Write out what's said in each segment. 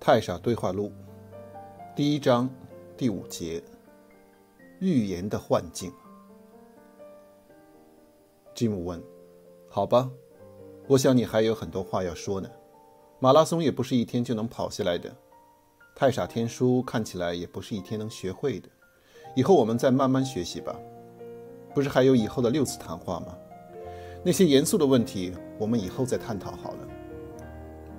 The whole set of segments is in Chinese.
太傻对话录第一章第五节：预言的幻境。吉姆问：“好吧，我想你还有很多话要说呢。马拉松也不是一天就能跑下来的，太傻天书看起来也不是一天能学会的。以后我们再慢慢学习吧。不是还有以后的六次谈话吗？那些严肃的问题，我们以后再探讨好了。”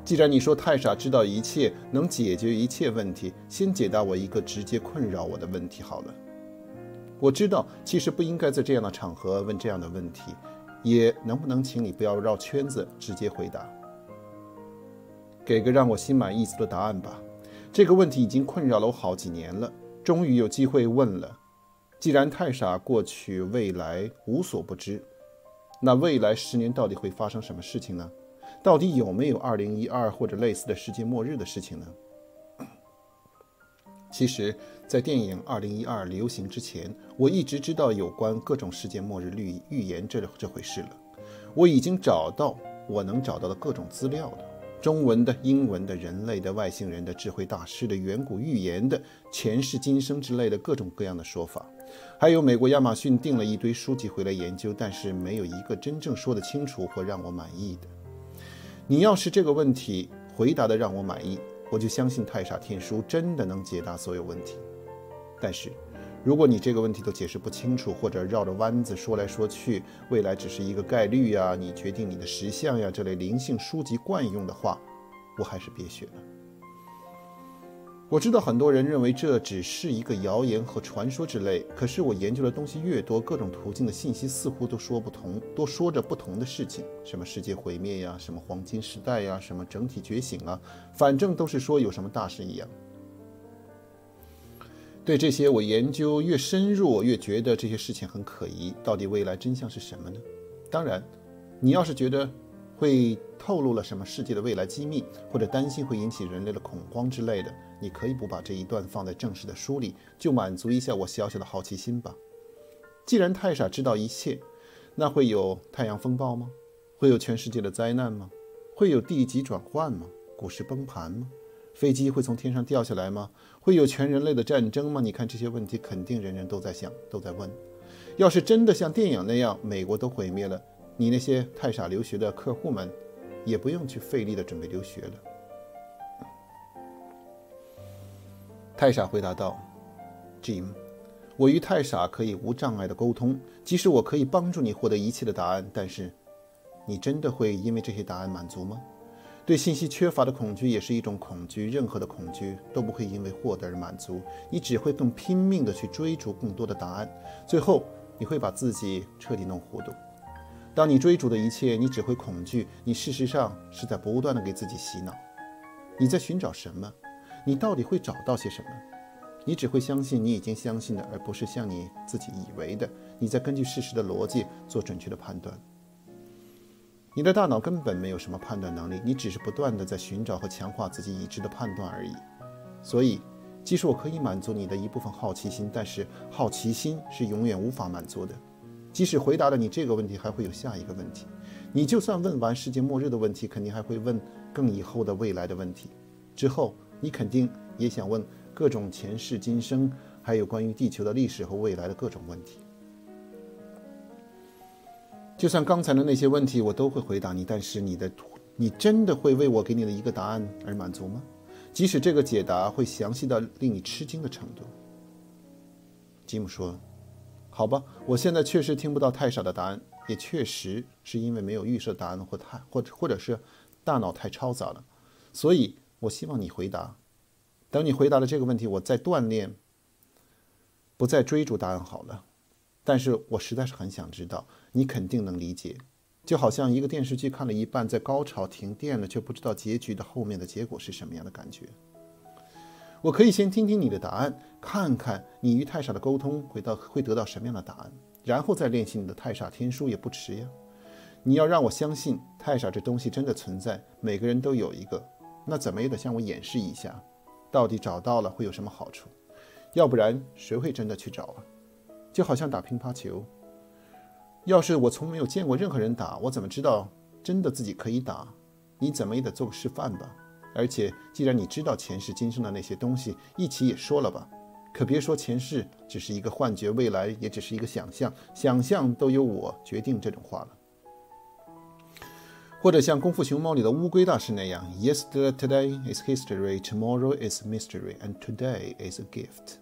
既然你说太傻知道一切，能解决一切问题，先解答我一个直接困扰我的问题好了。我知道其实不应该在这样的场合问这样的问题，也能不能请你不要绕圈子，直接回答？给个让我心满意足的答案吧。这个问题已经困扰了我好几年了，终于有机会问了。既然太傻过去未来无所不知，那未来十年到底会发生什么事情呢？到底有没有2012或者类似的世界末日的事情呢？其实，在电影2012流行之前，我一直知道有关各种世界末日预预言这这回事了。我已经找到我能找到的各种资料了：中文的、英文的、人类的、外星人的、智慧大师的、远古预言的、前世今生之类的各种各样的说法，还有美国亚马逊订了一堆书籍回来研究，但是没有一个真正说得清楚或让我满意的。你要是这个问题回答的让我满意，我就相信太傻天书真的能解答所有问题。但是，如果你这个问题都解释不清楚，或者绕着弯子说来说去，未来只是一个概率呀，你决定你的实相呀，这类灵性书籍惯用的话，我还是别学了。我知道很多人认为这只是一个谣言和传说之类，可是我研究的东西越多，各种途径的信息似乎都说不同，都说着不同的事情，什么世界毁灭呀，什么黄金时代呀，什么整体觉醒啊，反正都是说有什么大事一样。对这些我研究越深入，越觉得这些事情很可疑。到底未来真相是什么呢？当然，你要是觉得会透露了什么世界的未来机密，或者担心会引起人类的恐慌之类的。你可以不把这一段放在正式的书里，就满足一下我小小的好奇心吧。既然太傻知道一切，那会有太阳风暴吗？会有全世界的灾难吗？会有地极转换吗？股市崩盘吗？飞机会从天上掉下来吗？会有全人类的战争吗？你看这些问题，肯定人人都在想，都在问。要是真的像电影那样，美国都毁灭了，你那些太傻留学的客户们，也不用去费力的准备留学了。太傻回答道：“Jim，我与太傻可以无障碍的沟通，即使我可以帮助你获得一切的答案，但是，你真的会因为这些答案满足吗？对信息缺乏的恐惧也是一种恐惧，任何的恐惧都不会因为获得而满足，你只会更拼命地去追逐更多的答案，最后你会把自己彻底弄糊涂。当你追逐的一切，你只会恐惧，你事实上是在不断地给自己洗脑。你在寻找什么？”你到底会找到些什么？你只会相信你已经相信的，而不是像你自己以为的。你在根据事实的逻辑做准确的判断。你的大脑根本没有什么判断能力，你只是不断地在寻找和强化自己已知的判断而已。所以，即使我可以满足你的一部分好奇心，但是好奇心是永远无法满足的。即使回答了你这个问题，还会有下一个问题。你就算问完世界末日的问题，肯定还会问更以后的未来的问题。之后。你肯定也想问各种前世今生，还有关于地球的历史和未来的各种问题。就算刚才的那些问题我都会回答你，但是你的，你真的会为我给你的一个答案而满足吗？即使这个解答会详细到令你吃惊的程度。吉姆说：“好吧，我现在确实听不到太傻的答案，也确实是因为没有预设答案或太或者或者是大脑太嘈杂了，所以。”我希望你回答。等你回答了这个问题，我再锻炼，不再追逐答案好了。但是我实在是很想知道，你肯定能理解，就好像一个电视剧看了一半，在高潮停电了，却不知道结局的后面的结果是什么样的感觉。我可以先听听你的答案，看看你与太傻的沟通会到会得到什么样的答案，然后再练习你的太傻天书也不迟呀。你要让我相信太傻这东西真的存在，每个人都有一个。那怎么也得向我演示一下，到底找到了会有什么好处？要不然谁会真的去找啊？就好像打乒乓球，要是我从没有见过任何人打，我怎么知道真的自己可以打？你怎么也得做个示范吧。而且既然你知道前世今生的那些东西，一起也说了吧。可别说前世只是一个幻觉，未来也只是一个想象，想象都由我决定这种话了。或者像《功夫熊猫》里的乌龟大师那样，Yesterday is history, tomorrow is mystery, and today is a gift。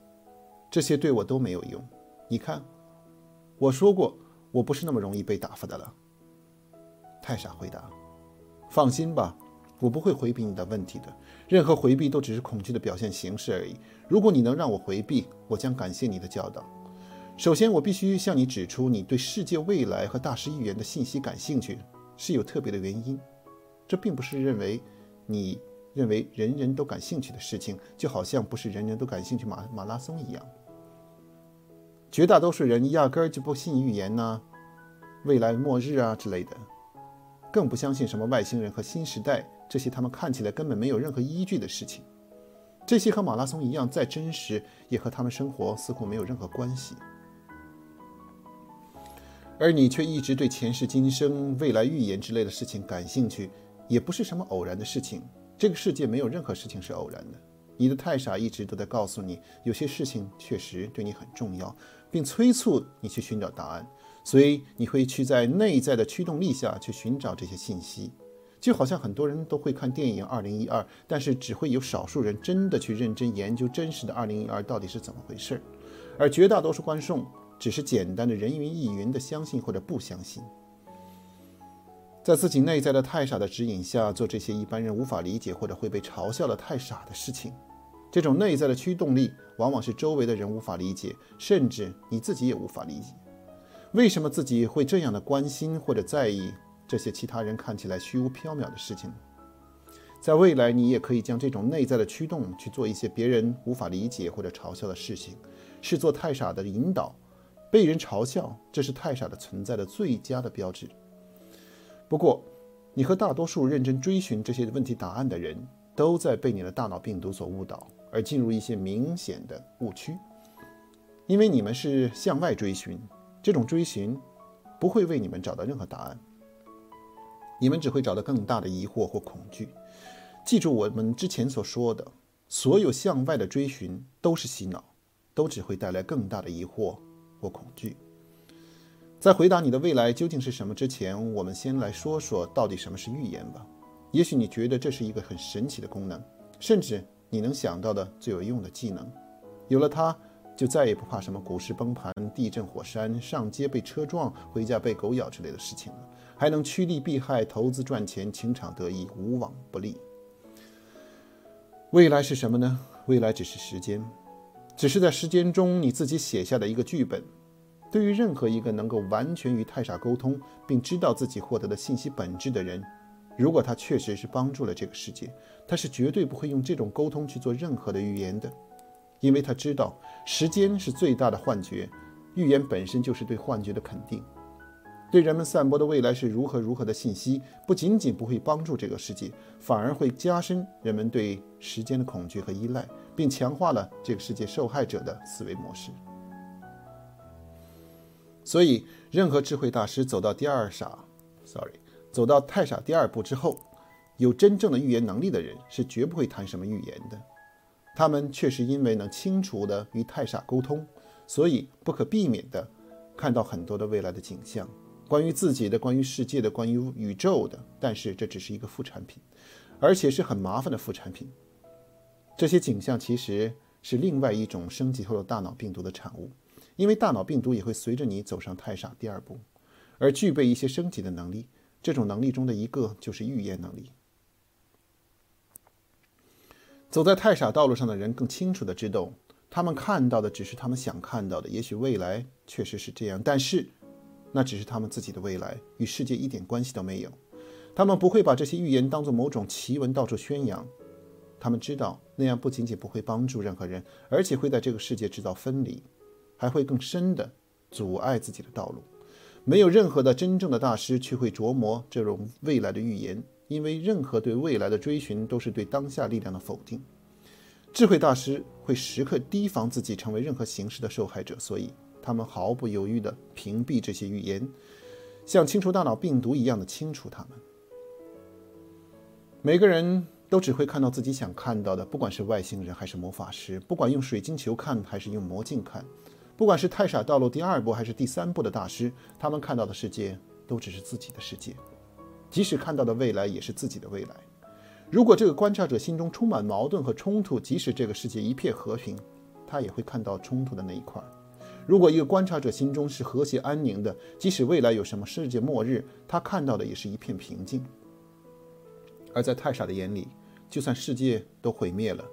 这些对我都没有用。你看，我说过，我不是那么容易被打发的了。太傻回答：“放心吧，我不会回避你的问题的。任何回避都只是恐惧的表现形式而已。如果你能让我回避，我将感谢你的教导。首先，我必须向你指出，你对世界未来和大师预言的信息感兴趣。”是有特别的原因，这并不是认为你认为人人都感兴趣的事情，就好像不是人人都感兴趣马马拉松一样。绝大多数人压根儿就不信预言呐、未来末日啊之类的，更不相信什么外星人和新时代这些他们看起来根本没有任何依据的事情。这些和马拉松一样再真实，也和他们生活似乎没有任何关系。而你却一直对前世今生、未来预言之类的事情感兴趣，也不是什么偶然的事情。这个世界没有任何事情是偶然的。你的太傻一直都在告诉你，有些事情确实对你很重要，并催促你去寻找答案。所以你会去在内在的驱动力下去寻找这些信息，就好像很多人都会看电影《二零一二》，但是只会有少数人真的去认真研究真实的二零一二到底是怎么回事，而绝大多数观众。只是简单的人云亦云的相信或者不相信，在自己内在的太傻的指引下做这些一般人无法理解或者会被嘲笑的太傻的事情，这种内在的驱动力往往是周围的人无法理解，甚至你自己也无法理解。为什么自己会这样的关心或者在意这些其他人看起来虚无缥缈的事情？在未来，你也可以将这种内在的驱动去做一些别人无法理解或者嘲笑的事情，是做太傻的引导。被人嘲笑，这是太傻的存在的最佳的标志。不过，你和大多数认真追寻这些问题答案的人，都在被你的大脑病毒所误导，而进入一些明显的误区。因为你们是向外追寻，这种追寻不会为你们找到任何答案，你们只会找到更大的疑惑或恐惧。记住我们之前所说的，所有向外的追寻都是洗脑，都只会带来更大的疑惑。或恐惧。在回答你的未来究竟是什么之前，我们先来说说到底什么是预言吧。也许你觉得这是一个很神奇的功能，甚至你能想到的最有用的技能。有了它，就再也不怕什么股市崩盘、地震、火山、上街被车撞、回家被狗咬之类的事情了，还能趋利避害、投资赚钱、情场得意、无往不利。未来是什么呢？未来只是时间。只是在时间中你自己写下的一个剧本。对于任何一个能够完全与太傻沟通，并知道自己获得的信息本质的人，如果他确实是帮助了这个世界，他是绝对不会用这种沟通去做任何的预言的，因为他知道时间是最大的幻觉，预言本身就是对幻觉的肯定。对人们散播的未来是如何如何的信息，不仅仅不会帮助这个世界，反而会加深人们对时间的恐惧和依赖，并强化了这个世界受害者的思维模式。所以，任何智慧大师走到第二傻，sorry，走到太傻第二步之后，有真正的预言能力的人是绝不会谈什么预言的。他们确实因为能清楚地与太傻沟通，所以不可避免地看到很多的未来的景象。关于自己的、关于世界的、关于宇宙的，但是这只是一个副产品，而且是很麻烦的副产品。这些景象其实是另外一种升级后的大脑病毒的产物，因为大脑病毒也会随着你走上太傻第二步，而具备一些升级的能力。这种能力中的一个就是预言能力。走在太傻道路上的人更清楚的知道，他们看到的只是他们想看到的。也许未来确实是这样，但是。那只是他们自己的未来，与世界一点关系都没有。他们不会把这些预言当作某种奇闻到处宣扬。他们知道那样不仅仅不会帮助任何人，而且会在这个世界制造分离，还会更深的阻碍自己的道路。没有任何的真正的大师去会琢磨这种未来的预言，因为任何对未来的追寻都是对当下力量的否定。智慧大师会时刻提防自己成为任何形式的受害者，所以他们毫不犹豫地屏蔽这些预言，像清除大脑病毒一样的清除它们。每个人都只会看到自己想看到的，不管是外星人还是魔法师，不管用水晶球看还是用魔镜看，不管是太傻道路第二部还是第三部的大师，他们看到的世界都只是自己的世界，即使看到的未来也是自己的未来。如果这个观察者心中充满矛盾和冲突，即使这个世界一片和平，他也会看到冲突的那一块。如果一个观察者心中是和谐安宁的，即使未来有什么世界末日，他看到的也是一片平静。而在太傻的眼里，就算世界都毁灭了，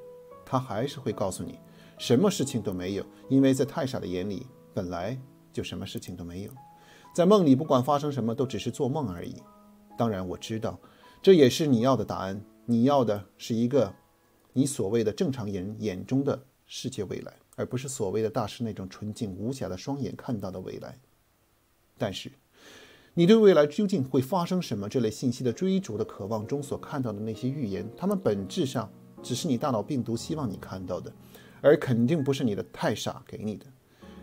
他还是会告诉你，什么事情都没有，因为在太傻的眼里，本来就什么事情都没有。在梦里，不管发生什么，都只是做梦而已。当然，我知道，这也是你要的答案。你要的是一个你所谓的正常人眼中的世界未来，而不是所谓的大师那种纯净无瑕的双眼看到的未来。但是，你对未来究竟会发生什么？这类信息的追逐的渴望中所看到的那些预言，它们本质上只是你大脑病毒希望你看到的，而肯定不是你的太傻给你的。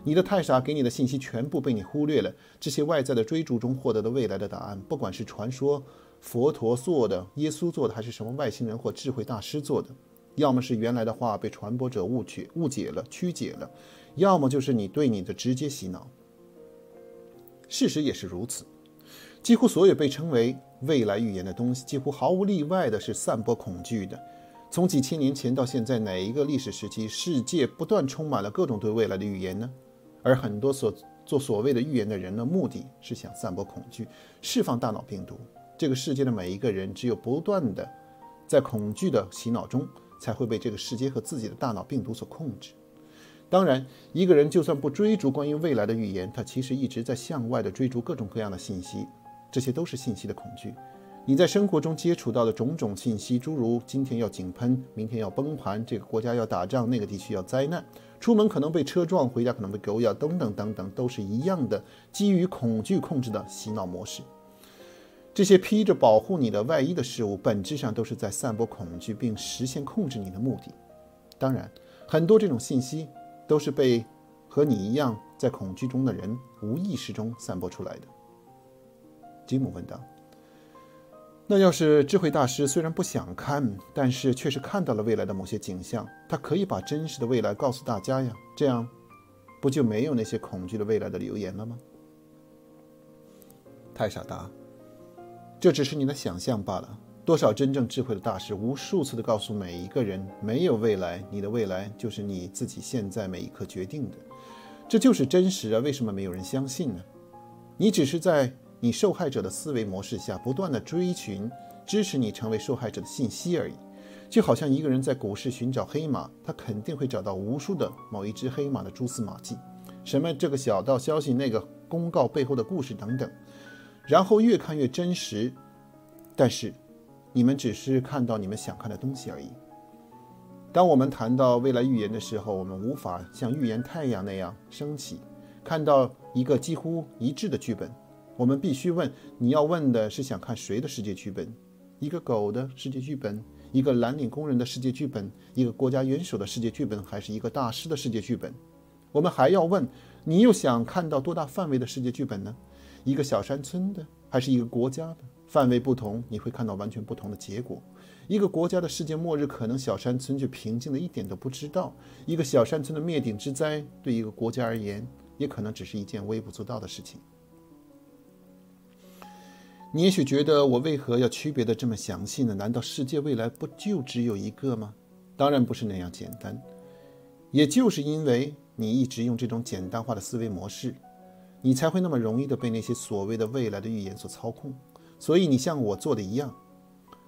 你的太傻给你的信息全部被你忽略了。这些外在的追逐中获得的未来的答案，不管是传说、佛陀做的、耶稣做的，还是什么外星人或智慧大师做的，要么是原来的话被传播者误解、误解了、曲解了，要么就是你对你的直接洗脑。事实也是如此。几乎所有被称为未来预言的东西，几乎毫无例外的是散播恐惧的。从几千年前到现在，哪一个历史时期，世界不断充满了各种对未来的预言呢？而很多所做所谓的预言的人呢，目的是想散播恐惧，释放大脑病毒。这个世界的每一个人，只有不断的在恐惧的洗脑中，才会被这个世界和自己的大脑病毒所控制。当然，一个人就算不追逐关于未来的预言，他其实一直在向外的追逐各种各样的信息。这些都是信息的恐惧。你在生活中接触到的种种信息，诸如今天要井喷，明天要崩盘，这个国家要打仗，那个地区要灾难，出门可能被车撞，回家可能被狗咬，等等等等，都是一样的基于恐惧控制的洗脑模式。这些披着保护你的外衣的事物，本质上都是在散播恐惧，并实现控制你的目的。当然，很多这种信息都是被和你一样在恐惧中的人无意识中散播出来的。吉姆问道：“那要是智慧大师虽然不想看，但是却是看到了未来的某些景象，他可以把真实的未来告诉大家呀？这样，不就没有那些恐惧的未来的流言了吗？”太傻答：“这只是你的想象罢了。多少真正智慧的大师，无数次的告诉每一个人：没有未来，你的未来就是你自己现在每一刻决定的。这就是真实啊！为什么没有人相信呢？你只是在……”你受害者的思维模式下，不断地追寻支持你成为受害者的信息而已，就好像一个人在股市寻找黑马，他肯定会找到无数的某一只黑马的蛛丝马迹，什么这个小道消息、那个公告背后的故事等等，然后越看越真实。但是，你们只是看到你们想看的东西而已。当我们谈到未来预言的时候，我们无法像预言太阳那样升起，看到一个几乎一致的剧本。我们必须问：你要问的是想看谁的世界剧本？一个狗的世界剧本，一个蓝领工人的世界剧本，一个国家元首的世界剧本，还是一个大师的世界剧本？我们还要问：你又想看到多大范围的世界剧本呢？一个小山村的，还是一个国家的？范围不同，你会看到完全不同的结果。一个国家的世界末日，可能小山村就平静的一点都不知道；一个小山村的灭顶之灾，对一个国家而言，也可能只是一件微不足道的事情。你也许觉得我为何要区别的这么详细呢？难道世界未来不就只有一个吗？当然不是那样简单。也就是因为你一直用这种简单化的思维模式，你才会那么容易的被那些所谓的未来的预言所操控。所以你像我做的一样，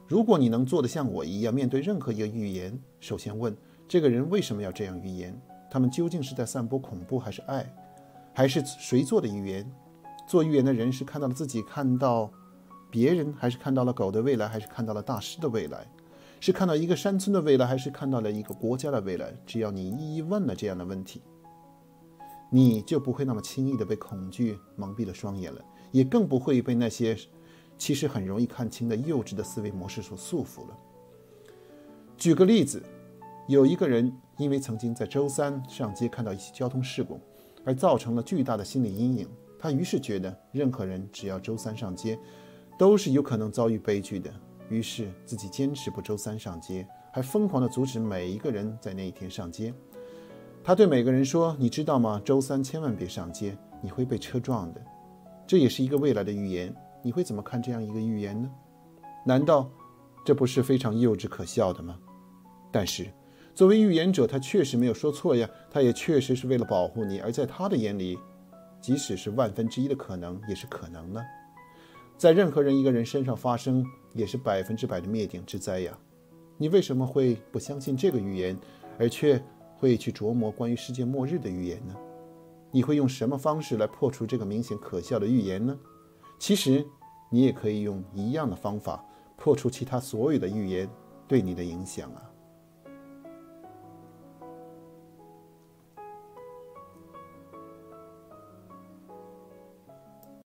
如果你能做的像我一样，面对任何一个预言，首先问这个人为什么要这样预言？他们究竟是在散播恐怖，还是爱，还是谁做的预言？做预言的人是看到了自己看到。别人还是看到了狗的未来，还是看到了大师的未来？是看到一个山村的未来，还是看到了一个国家的未来？只要你一一问了这样的问题，你就不会那么轻易的被恐惧蒙蔽了双眼了，也更不会被那些其实很容易看清的幼稚的思维模式所束缚了。举个例子，有一个人因为曾经在周三上街看到一起交通事故，而造成了巨大的心理阴影。他于是觉得，任何人只要周三上街，都是有可能遭遇悲剧的。于是自己坚持不周三上街，还疯狂地阻止每一个人在那一天上街。他对每个人说：“你知道吗？周三千万别上街，你会被车撞的。”这也是一个未来的预言。你会怎么看这样一个预言呢？难道这不是非常幼稚可笑的吗？但是，作为预言者，他确实没有说错呀。他也确实是为了保护你，而在他的眼里，即使是万分之一的可能，也是可能呢。在任何人一个人身上发生，也是百分之百的灭顶之灾呀。你为什么会不相信这个预言，而却会去琢磨关于世界末日的预言呢？你会用什么方式来破除这个明显可笑的预言呢？其实，你也可以用一样的方法破除其他所有的预言对你的影响啊。